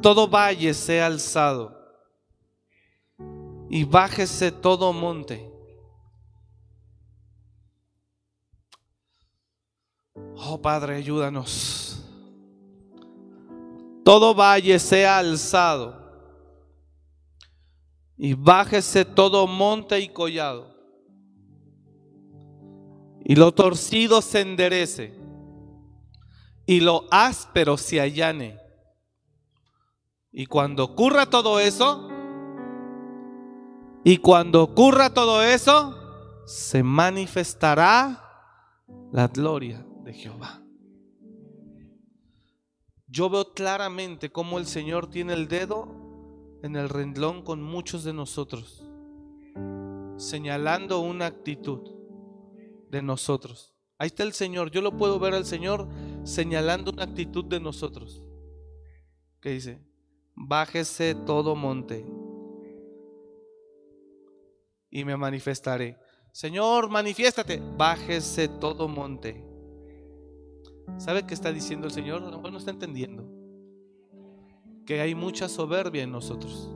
Speaker 2: Todo valle sea alzado y bájese todo monte. Oh Padre, ayúdanos. Todo valle sea alzado y bájese todo monte y collado. Y lo torcido se enderece y lo áspero se allane. Y cuando ocurra todo eso, y cuando ocurra todo eso, se manifestará la gloria de Jehová. Yo veo claramente cómo el Señor tiene el dedo en el renglón con muchos de nosotros, señalando una actitud de nosotros. Ahí está el Señor, yo lo puedo ver al Señor señalando una actitud de nosotros. ¿Qué dice? Bájese todo monte y me manifestaré. Señor, manifiéstate. Bájese todo monte. ¿Sabe qué está diciendo el Señor? No, no está entendiendo. Que hay mucha soberbia en nosotros.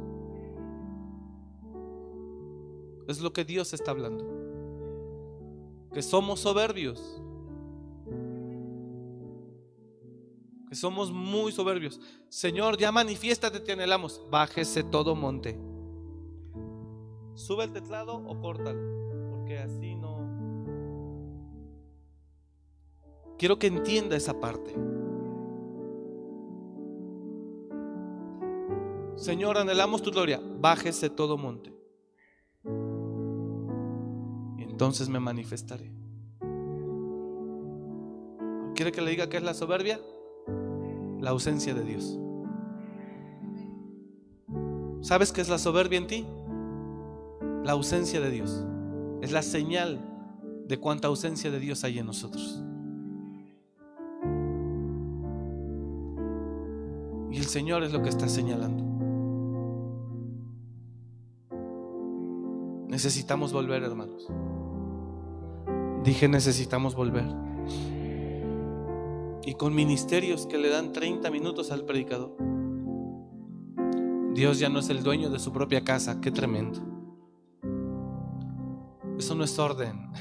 Speaker 2: Es lo que Dios está hablando. Que somos soberbios. Que somos muy soberbios. Señor, ya manifiéstate, te anhelamos. Bájese todo monte. Sube el teclado o córtalo, porque así Quiero que entienda esa parte. Señor, anhelamos tu gloria. Bájese todo monte. Y entonces me manifestaré. ¿Quiere que le diga qué es la soberbia? La ausencia de Dios. ¿Sabes qué es la soberbia en ti? la ausencia de Dios. Es la señal de cuánta ausencia de Dios hay en nosotros. Señor es lo que está señalando. Necesitamos volver, hermanos. Dije, necesitamos volver. y con ministerios que le dan 30 minutos al predicador. Dios ya no es el dueño de su propia casa, qué tremendo. Eso no es orden,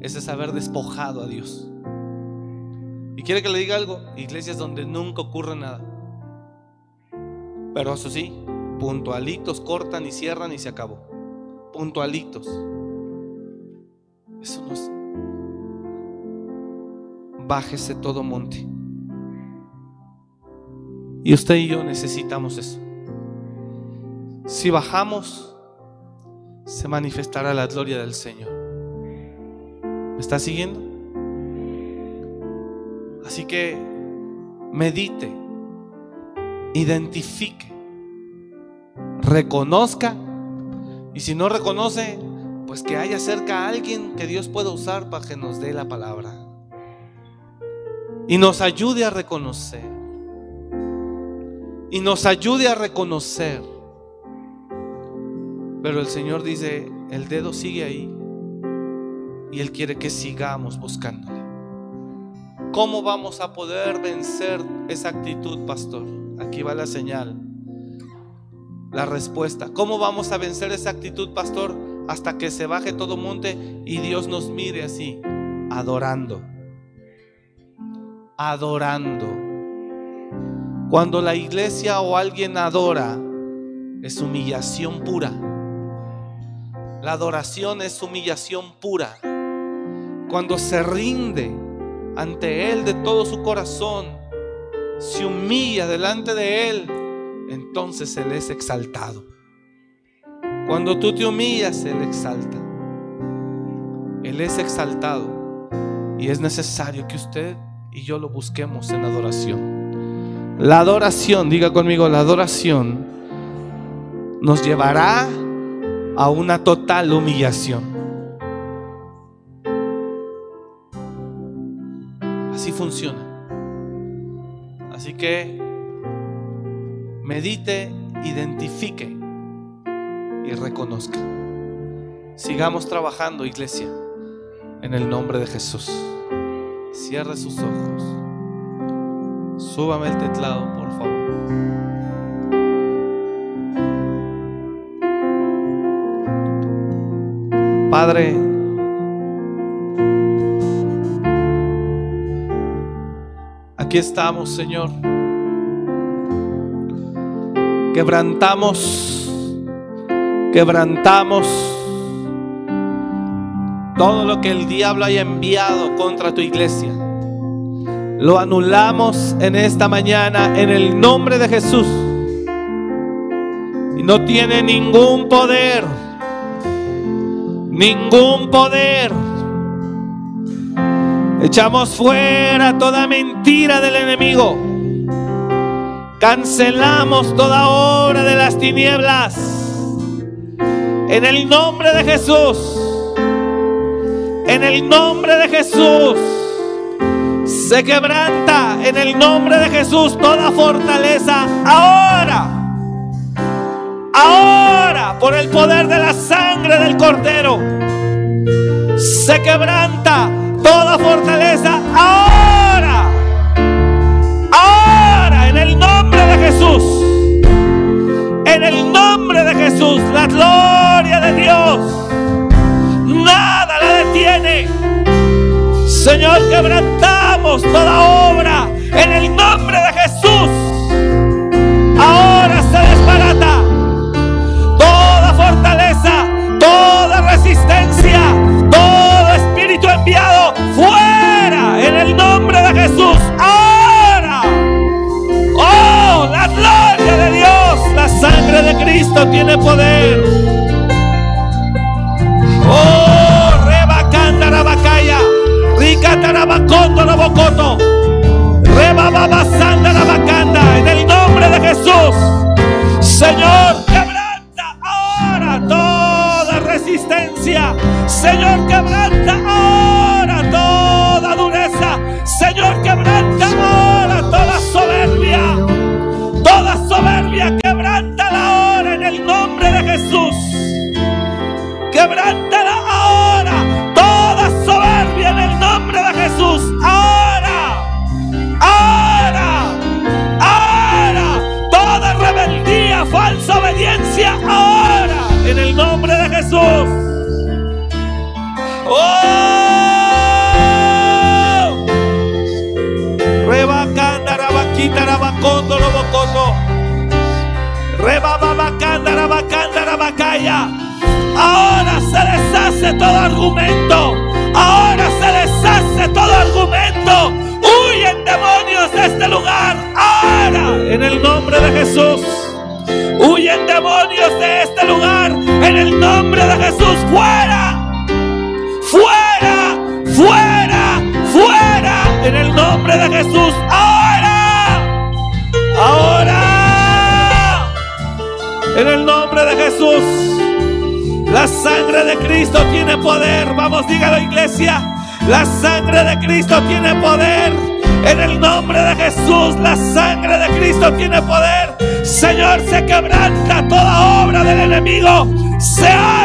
Speaker 2: ese es haber despojado a Dios. Y quiere que le diga algo, iglesias donde nunca ocurre nada. Pero eso sí, puntualitos cortan y cierran y se acabó. Puntualitos. Eso no es. Bájese todo monte. Y usted y yo necesitamos eso. Si bajamos, se manifestará la gloria del Señor. ¿Me está siguiendo? Así que medite, identifique, reconozca y si no reconoce, pues que haya cerca a alguien que Dios pueda usar para que nos dé la palabra y nos ayude a reconocer y nos ayude a reconocer. Pero el Señor dice, el dedo sigue ahí y Él quiere que sigamos buscándole. ¿Cómo vamos a poder vencer esa actitud, pastor? Aquí va la señal, la respuesta. ¿Cómo vamos a vencer esa actitud, pastor? Hasta que se baje todo monte y Dios nos mire así, adorando. Adorando. Cuando la iglesia o alguien adora, es humillación pura. La adoración es humillación pura. Cuando se rinde ante Él de todo su corazón, se humilla delante de Él, entonces Él es exaltado. Cuando tú te humillas, Él exalta. Él es exaltado. Y es necesario que usted y yo lo busquemos en adoración. La adoración, diga conmigo, la adoración nos llevará a una total humillación. Así funciona. Así que medite, identifique y reconozca. Sigamos trabajando, iglesia, en el nombre de Jesús. Cierre sus ojos. Súbame el teclado, por favor. Padre, aquí estamos, Señor. Quebrantamos, quebrantamos todo lo que el diablo haya enviado contra tu iglesia. Lo anulamos en esta mañana en el nombre de Jesús. Y no tiene ningún poder ningún poder. Echamos fuera toda mentira del enemigo. Cancelamos toda obra de las tinieblas. En el nombre de Jesús. En el nombre de Jesús. Se quebranta en el nombre de Jesús toda fortaleza. Ahora. Ahora, por el poder de la sangre del Cordero, se quebranta toda fortaleza. Ahora, ahora, en el nombre de Jesús, en el nombre de Jesús, la gloria de Dios, nada la detiene. Señor, quebrantamos toda obra en el nombre de Jesús. Ahora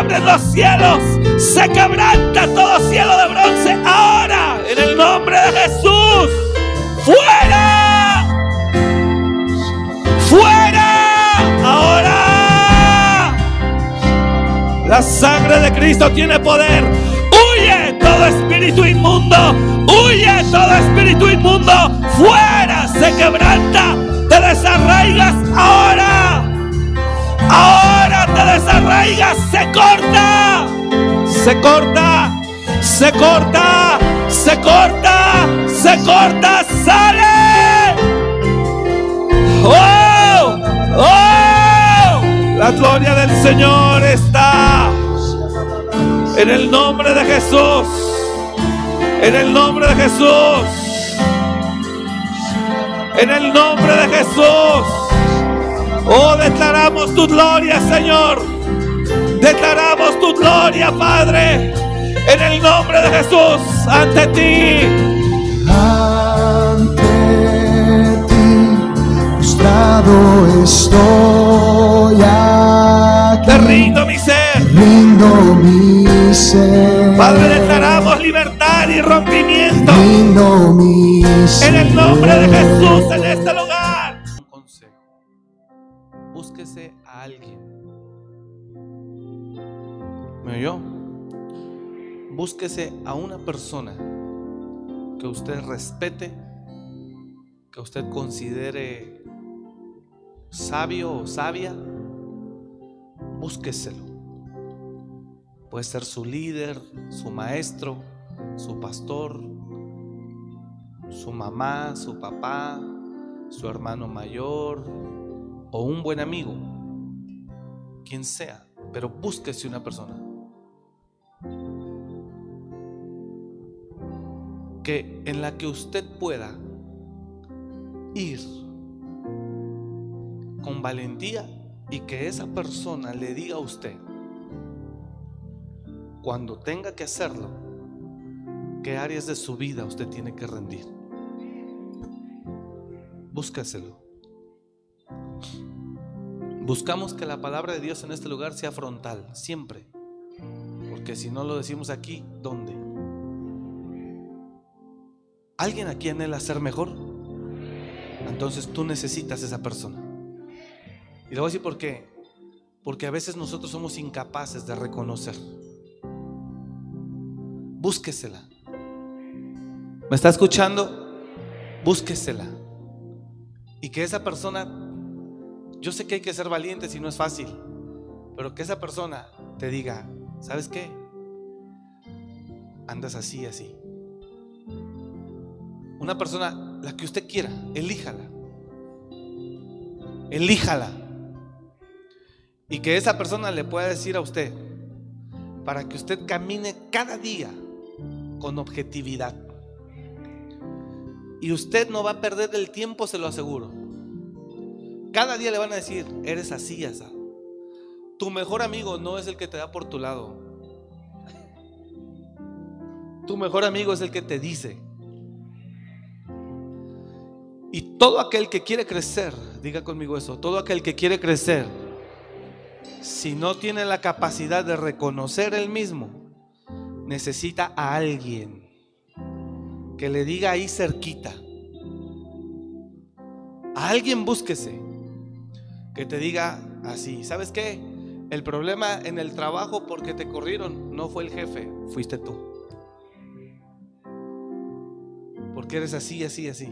Speaker 2: Se abren los cielos. Se quebranta todo cielo de bronce. Ahora, en el nombre de Jesús. Fuera. Fuera. Ahora. La sangre de Cristo tiene poder. Huye todo espíritu inmundo. Huye todo espíritu inmundo. Fuera se quebranta. Te desarraigas ahora. Ahora te desarraigas. Se corta. Se corta. Se corta. Se corta. Se corta. Sale. ¡Oh! ¡Oh! La gloria del Señor está en el nombre de Jesús. En el nombre de Jesús. En el nombre de Jesús. Oh, declaramos tu gloria, Señor. Declaramos tu gloria, Padre. En el nombre de Jesús, ante ti.
Speaker 3: Ante ti, postrado estoy aquí.
Speaker 2: Te rindo mi ser.
Speaker 3: Rindo mi ser.
Speaker 2: Padre, declaramos libertad y rompimiento.
Speaker 3: Rindo mi ser.
Speaker 2: En el nombre de Jesús en este lugar. Alguien. ¿Me oyó? Búsquese a una persona que usted respete, que usted considere sabio o sabia. Búsqueselo. Puede ser su líder, su maestro, su pastor, su mamá, su papá, su hermano mayor o un buen amigo, quien sea, pero búsquese una persona que en la que usted pueda ir con valentía y que esa persona le diga a usted cuando tenga que hacerlo qué áreas de su vida usted tiene que rendir. Búscaselo. Buscamos que la palabra de Dios en este lugar sea frontal, siempre. Porque si no lo decimos aquí, ¿dónde? ¿Alguien aquí anhela ser mejor? Entonces tú necesitas esa persona. Y le voy a decir por qué. Porque a veces nosotros somos incapaces de reconocer. Búsquesela. ¿Me está escuchando? Búsquesela. Y que esa persona, yo sé que hay que ser valiente si no es fácil, pero que esa persona te diga, ¿sabes qué? Andas así, así. Una persona, la que usted quiera, elíjala. Elíjala. Y que esa persona le pueda decir a usted, para que usted camine cada día con objetividad. Y usted no va a perder el tiempo, se lo aseguro. Cada día le van a decir, eres así, asa. Tu mejor amigo no es el que te da por tu lado. Tu mejor amigo es el que te dice. Y todo aquel que quiere crecer, diga conmigo eso, todo aquel que quiere crecer, si no tiene la capacidad de reconocer el mismo, necesita a alguien que le diga ahí cerquita. A alguien búsquese que te diga así, ¿sabes qué? El problema en el trabajo porque te corrieron no fue el jefe, fuiste tú. Porque eres así, así, así.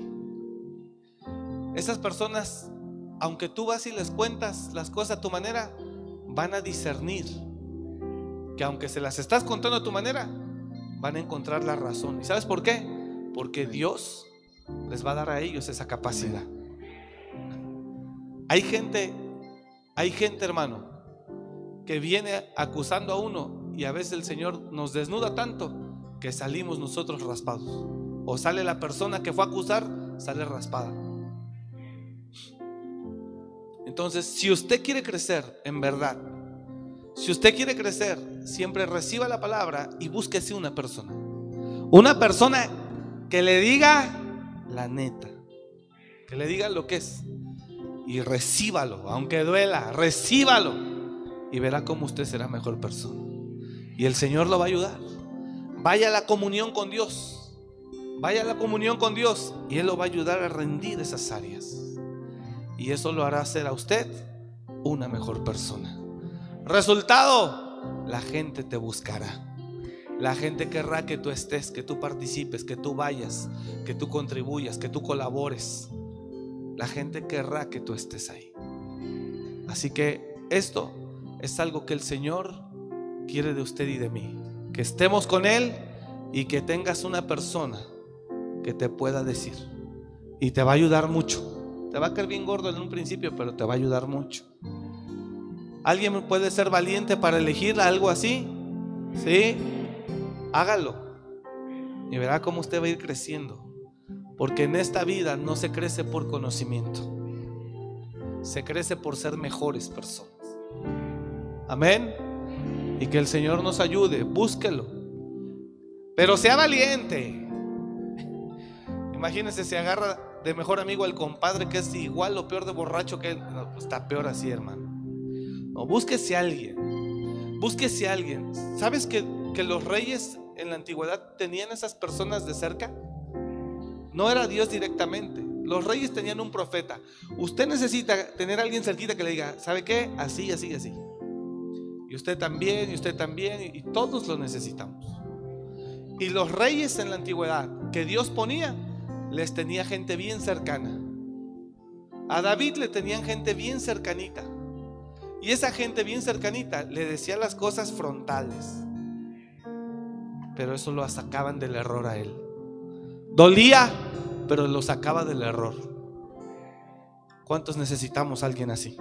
Speaker 2: Esas personas, aunque tú vas y les cuentas las cosas a tu manera, van a discernir que aunque se las estás contando a tu manera, van a encontrar la razón. ¿Y sabes por qué? Porque Dios les va a dar a ellos esa capacidad. Hay gente, hay gente hermano, que viene acusando a uno y a veces el Señor nos desnuda tanto que salimos nosotros raspados. O sale la persona que fue a acusar, sale raspada. Entonces, si usted quiere crecer en verdad, si usted quiere crecer, siempre reciba la palabra y búsquese una persona. Una persona que le diga la neta, que le diga lo que es. Y recíbalo, aunque duela, recíbalo. Y verá cómo usted será mejor persona. Y el Señor lo va a ayudar. Vaya a la comunión con Dios. Vaya a la comunión con Dios. Y Él lo va a ayudar a rendir esas áreas. Y eso lo hará hacer a usted una mejor persona. Resultado, la gente te buscará. La gente querrá que tú estés, que tú participes, que tú vayas, que tú contribuyas, que tú colabores. La gente querrá que tú estés ahí. Así que esto es algo que el Señor quiere de usted y de mí. Que estemos con Él y que tengas una persona que te pueda decir. Y te va a ayudar mucho. Te va a caer bien gordo en un principio, pero te va a ayudar mucho. ¿Alguien puede ser valiente para elegir algo así? Sí, hágalo. Y verá cómo usted va a ir creciendo. Porque en esta vida no se crece por conocimiento. Se crece por ser mejores personas. Amén. Y que el Señor nos ayude. Búsquelo. Pero sea valiente. Imagínese si agarra de mejor amigo al compadre que es igual o peor de borracho que pues está peor así, hermano. No, búsquese a alguien. Búsquese a alguien. ¿Sabes que, que los reyes en la antigüedad tenían esas personas de cerca? No era Dios directamente. Los reyes tenían un profeta. Usted necesita tener a alguien cerquita que le diga, ¿sabe qué? Así, así, así. Y usted también, y usted también, y, todos lo necesitamos. Y los reyes en la antigüedad que Dios ponía, les tenía gente bien cercana. A David le tenían gente bien cercanita. Y esa gente bien cercanita le decía las cosas frontales. Pero eso lo sacaban del error a él. Dolía, pero lo sacaba del error. ¿Cuántos necesitamos a alguien así?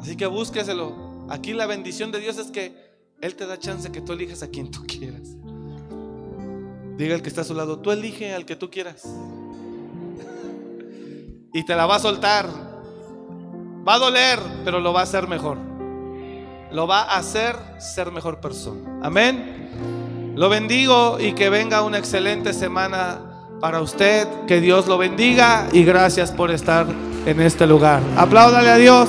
Speaker 2: Así que búsqueselo. Aquí la bendición de Dios es que Él te da chance que tú elijas a quien tú quieras. Diga el que está a su lado, tú elige al que tú quieras. Y te la va a soltar. Va a doler, pero lo va a hacer mejor. Lo va a hacer ser mejor persona. Amén. Lo bendigo y que venga una excelente semana para usted. Que Dios lo bendiga y gracias por estar en este lugar. Apláudale a Dios.